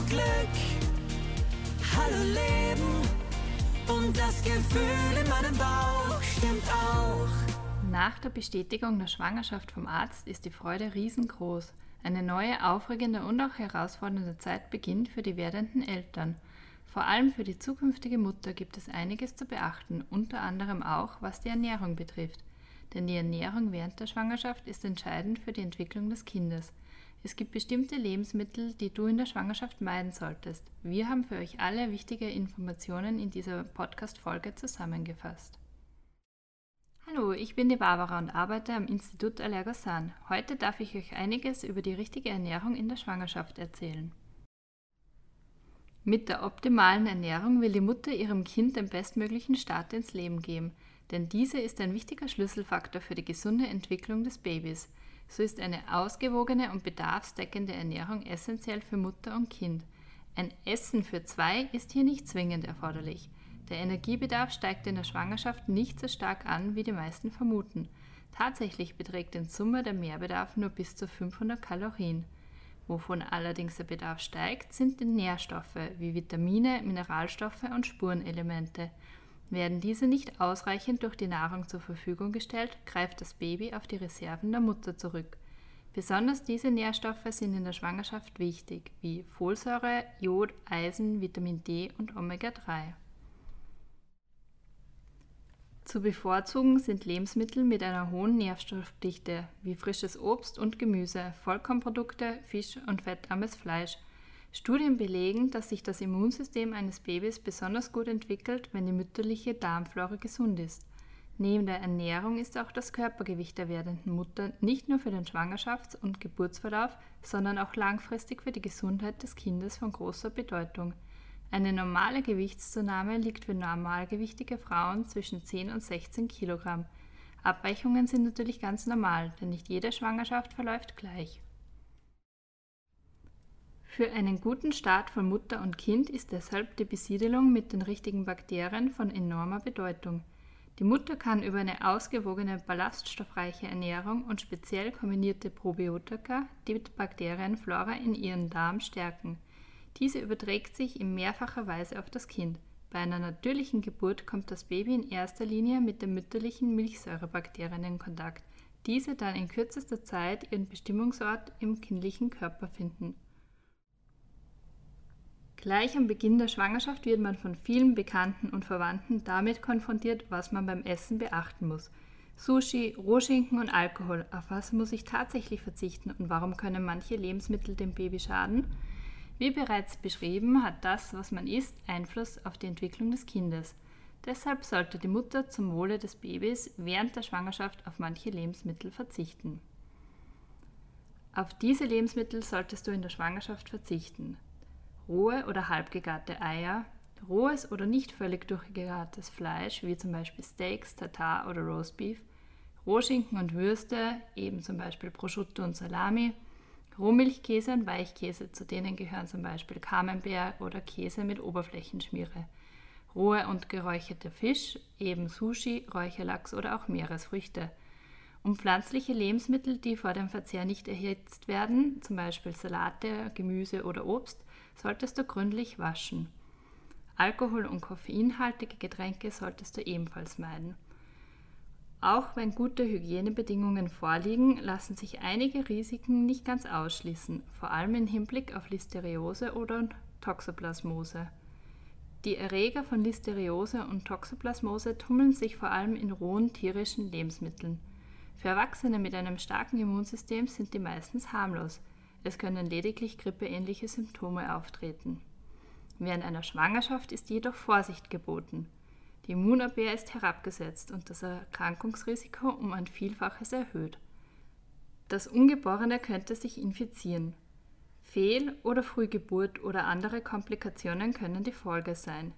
Hallo Glück, hallo Leben und das Gefühl in meinem Bauch stimmt auch. Nach der Bestätigung der Schwangerschaft vom Arzt ist die Freude riesengroß. Eine neue, aufregende und auch herausfordernde Zeit beginnt für die werdenden Eltern. Vor allem für die zukünftige Mutter gibt es einiges zu beachten, unter anderem auch, was die Ernährung betrifft. Denn die Ernährung während der Schwangerschaft ist entscheidend für die Entwicklung des Kindes. Es gibt bestimmte Lebensmittel, die du in der Schwangerschaft meiden solltest. Wir haben für euch alle wichtige Informationen in dieser Podcast-Folge zusammengefasst. Hallo, ich bin die Barbara und arbeite am Institut Allergosan. Heute darf ich euch einiges über die richtige Ernährung in der Schwangerschaft erzählen. Mit der optimalen Ernährung will die Mutter ihrem Kind den bestmöglichen Start ins Leben geben, denn diese ist ein wichtiger Schlüsselfaktor für die gesunde Entwicklung des Babys. So ist eine ausgewogene und bedarfsdeckende Ernährung essentiell für Mutter und Kind. Ein Essen für zwei ist hier nicht zwingend erforderlich. Der Energiebedarf steigt in der Schwangerschaft nicht so stark an, wie die meisten vermuten. Tatsächlich beträgt in Summe der Mehrbedarf nur bis zu 500 Kalorien. Wovon allerdings der Bedarf steigt, sind die Nährstoffe wie Vitamine, Mineralstoffe und Spurenelemente. Werden diese nicht ausreichend durch die Nahrung zur Verfügung gestellt, greift das Baby auf die Reserven der Mutter zurück. Besonders diese Nährstoffe sind in der Schwangerschaft wichtig, wie Folsäure, Jod, Eisen, Vitamin D und Omega-3. Zu bevorzugen sind Lebensmittel mit einer hohen Nährstoffdichte, wie frisches Obst und Gemüse, Vollkornprodukte, Fisch und fettarmes Fleisch – Studien belegen, dass sich das Immunsystem eines Babys besonders gut entwickelt, wenn die mütterliche Darmflora gesund ist. Neben der Ernährung ist auch das Körpergewicht der werdenden Mutter nicht nur für den Schwangerschafts- und Geburtsverlauf, sondern auch langfristig für die Gesundheit des Kindes von großer Bedeutung. Eine normale Gewichtszunahme liegt für normalgewichtige Frauen zwischen 10 und 16 Kilogramm. Abweichungen sind natürlich ganz normal, denn nicht jede Schwangerschaft verläuft gleich. Für einen guten Start von Mutter und Kind ist deshalb die Besiedelung mit den richtigen Bakterien von enormer Bedeutung. Die Mutter kann über eine ausgewogene, ballaststoffreiche Ernährung und speziell kombinierte Probiotika die Bakterienflora in ihren Darm stärken. Diese überträgt sich in mehrfacher Weise auf das Kind. Bei einer natürlichen Geburt kommt das Baby in erster Linie mit den mütterlichen Milchsäurebakterien in Kontakt, diese dann in kürzester Zeit ihren Bestimmungsort im kindlichen Körper finden Gleich am Beginn der Schwangerschaft wird man von vielen Bekannten und Verwandten damit konfrontiert, was man beim Essen beachten muss. Sushi, Rohschinken und Alkohol. Auf was muss ich tatsächlich verzichten und warum können manche Lebensmittel dem Baby schaden? Wie bereits beschrieben, hat das, was man isst, Einfluss auf die Entwicklung des Kindes. Deshalb sollte die Mutter zum Wohle des Babys während der Schwangerschaft auf manche Lebensmittel verzichten. Auf diese Lebensmittel solltest du in der Schwangerschaft verzichten rohe oder halbgegarte Eier, rohes oder nicht völlig durchgegartes Fleisch, wie zum Beispiel Steaks, Tartar oder Roastbeef, Rohschinken und Würste, eben zum Beispiel Prosciutto und Salami, Rohmilchkäse und Weichkäse, zu denen gehören zum Beispiel Camembert oder Käse mit Oberflächenschmiere, rohe und geräucherte Fisch, eben Sushi, Räucherlachs oder auch Meeresfrüchte. Um pflanzliche Lebensmittel, die vor dem Verzehr nicht erhitzt werden, zum Beispiel Salate, Gemüse oder Obst, solltest du gründlich waschen. Alkohol- und koffeinhaltige Getränke solltest du ebenfalls meiden. Auch wenn gute Hygienebedingungen vorliegen, lassen sich einige Risiken nicht ganz ausschließen, vor allem im Hinblick auf Listeriose oder Toxoplasmose. Die Erreger von Listeriose und Toxoplasmose tummeln sich vor allem in rohen tierischen Lebensmitteln. Für Erwachsene mit einem starken Immunsystem sind die meistens harmlos, es können lediglich grippeähnliche Symptome auftreten. Während einer Schwangerschaft ist jedoch Vorsicht geboten. Die Immunabwehr ist herabgesetzt und das Erkrankungsrisiko um ein Vielfaches erhöht. Das Ungeborene könnte sich infizieren. Fehl- oder Frühgeburt oder andere Komplikationen können die Folge sein.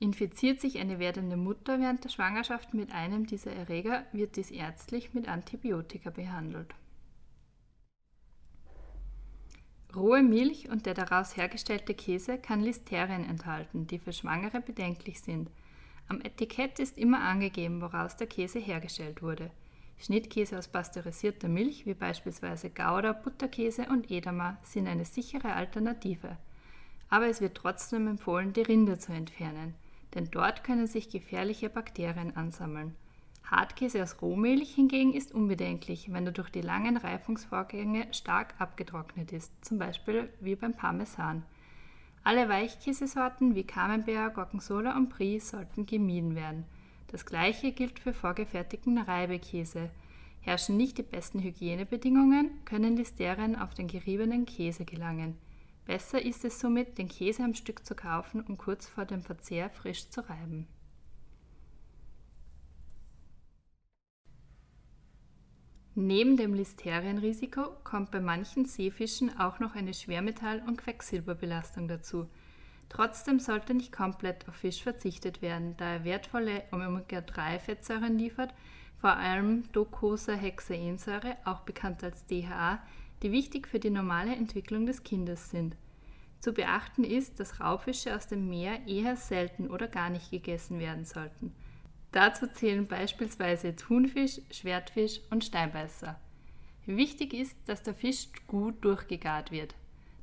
Infiziert sich eine werdende Mutter während der Schwangerschaft mit einem dieser Erreger, wird dies ärztlich mit Antibiotika behandelt. Rohe Milch und der daraus hergestellte Käse kann Listerien enthalten, die für Schwangere bedenklich sind. Am Etikett ist immer angegeben, woraus der Käse hergestellt wurde. Schnittkäse aus pasteurisierter Milch, wie beispielsweise Gouda, Butterkäse und Edamer, sind eine sichere Alternative. aber es wird trotzdem empfohlen, die Rinde zu entfernen, denn dort können sich gefährliche Bakterien ansammeln. Hartkäse aus Rohmilch hingegen ist unbedenklich, wenn er durch die langen Reifungsvorgänge stark abgetrocknet ist, zum Beispiel wie beim Parmesan. Alle Weichkäsesorten wie Camembert, Gorgonzola und Brie sollten gemieden werden. Das gleiche gilt für vorgefertigten Reibekäse. Herrschen nicht die besten Hygienebedingungen, können Listerien auf den geriebenen Käse gelangen. Besser ist es somit, den Käse am Stück zu kaufen und kurz vor dem Verzehr frisch zu reiben. Neben dem Listerienrisiko kommt bei manchen Seefischen auch noch eine Schwermetall- und Quecksilberbelastung dazu. Trotzdem sollte nicht komplett auf Fisch verzichtet werden, da er wertvolle Omega-3-Fettsäuren liefert, vor allem Docosahexaensäure, auch bekannt als DHA, die wichtig für die normale Entwicklung des Kindes sind. Zu beachten ist, dass Raubfische aus dem Meer eher selten oder gar nicht gegessen werden sollten. Dazu zählen beispielsweise Thunfisch, Schwertfisch und Steinbeißer. Wichtig ist, dass der Fisch gut durchgegart wird.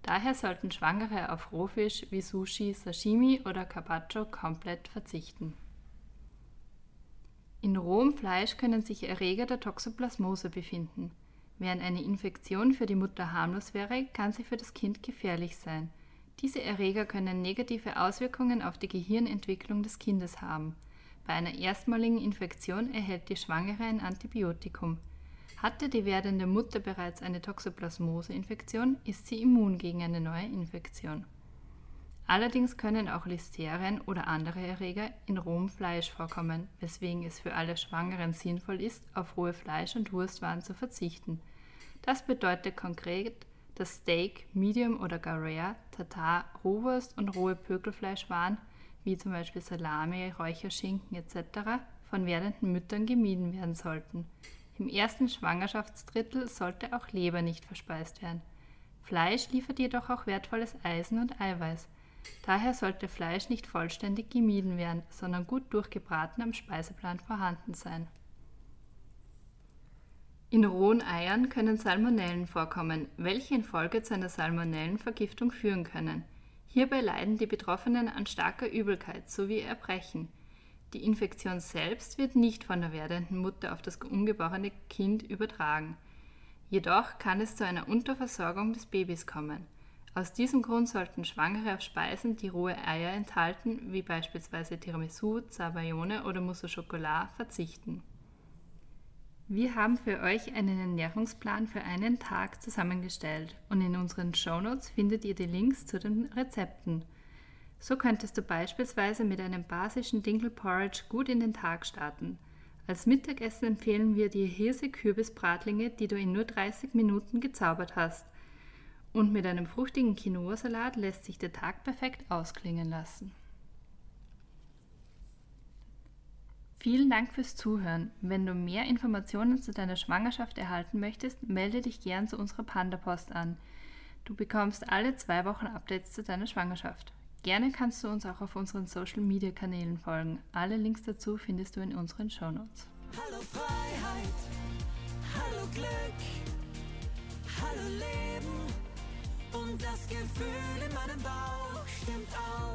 Daher sollten Schwangere auf Rohfisch wie Sushi, Sashimi oder Carpaccio komplett verzichten. In rohem Fleisch können sich Erreger der Toxoplasmose befinden. Während eine Infektion für die Mutter harmlos wäre, kann sie für das Kind gefährlich sein. Diese Erreger können negative Auswirkungen auf die Gehirnentwicklung des Kindes haben. Bei einer erstmaligen Infektion erhält die Schwangere ein Antibiotikum. Hatte die werdende Mutter bereits eine Toxoplasmose-Infektion, ist sie immun gegen eine neue Infektion. Allerdings können auch Listerien oder andere Erreger in rohem Fleisch vorkommen, weswegen es für alle Schwangeren sinnvoll ist, auf rohe Fleisch- und Wurstwaren zu verzichten. Das bedeutet konkret, dass Steak, Medium oder gar Rare, Tatar, Rohwurst und rohe Pökelfleischwaren wie zum Beispiel Salami, Räucherschinken etc., von werdenden Müttern gemieden werden sollten. Im ersten Schwangerschaftsdrittel sollte auch Leber nicht verspeist werden. Fleisch liefert jedoch auch wertvolles Eisen und Eiweiß. Daher sollte Fleisch nicht vollständig gemieden werden, sondern gut durchgebraten am Speiseplan vorhanden sein. In rohen Eiern können Salmonellen vorkommen, welche infolge zu einer Salmonellenvergiftung führen können. Hierbei leiden die Betroffenen an starker Übelkeit sowie Erbrechen. Die Infektion selbst wird nicht von der werdenden Mutter auf das ungeborene Kind übertragen. Jedoch kann es zu einer Unterversorgung des Babys kommen. Aus diesem Grund sollten Schwangere auf Speisen, die rohe Eier enthalten, wie beispielsweise Tiramisu, Zabayone oder Mousse au Chocolat, verzichten. Wir haben für euch einen Ernährungsplan für einen Tag zusammengestellt und in unseren Shownotes findet ihr die Links zu den Rezepten. So könntest du beispielsweise mit einem basischen Dinkelporridge gut in den Tag starten. Als Mittagessen empfehlen wir dir Hirse-Kürbis-Bratlinge, die du in nur 30 Minuten gezaubert hast. Und mit einem fruchtigen Quinoa-Salat lässt sich der Tag perfekt ausklingen lassen. Vielen Dank fürs Zuhören. Wenn du mehr Informationen zu deiner Schwangerschaft erhalten möchtest, melde dich gern zu unserer Panda-Post an. Du bekommst alle zwei Wochen Updates zu deiner Schwangerschaft. Gerne kannst du uns auch auf unseren Social-Media-Kanälen folgen. Alle Links dazu findest du in unseren Shownotes. Hallo Freiheit, hallo Glück, hallo Leben und das Gefühl in meinem Bauch stimmt auch.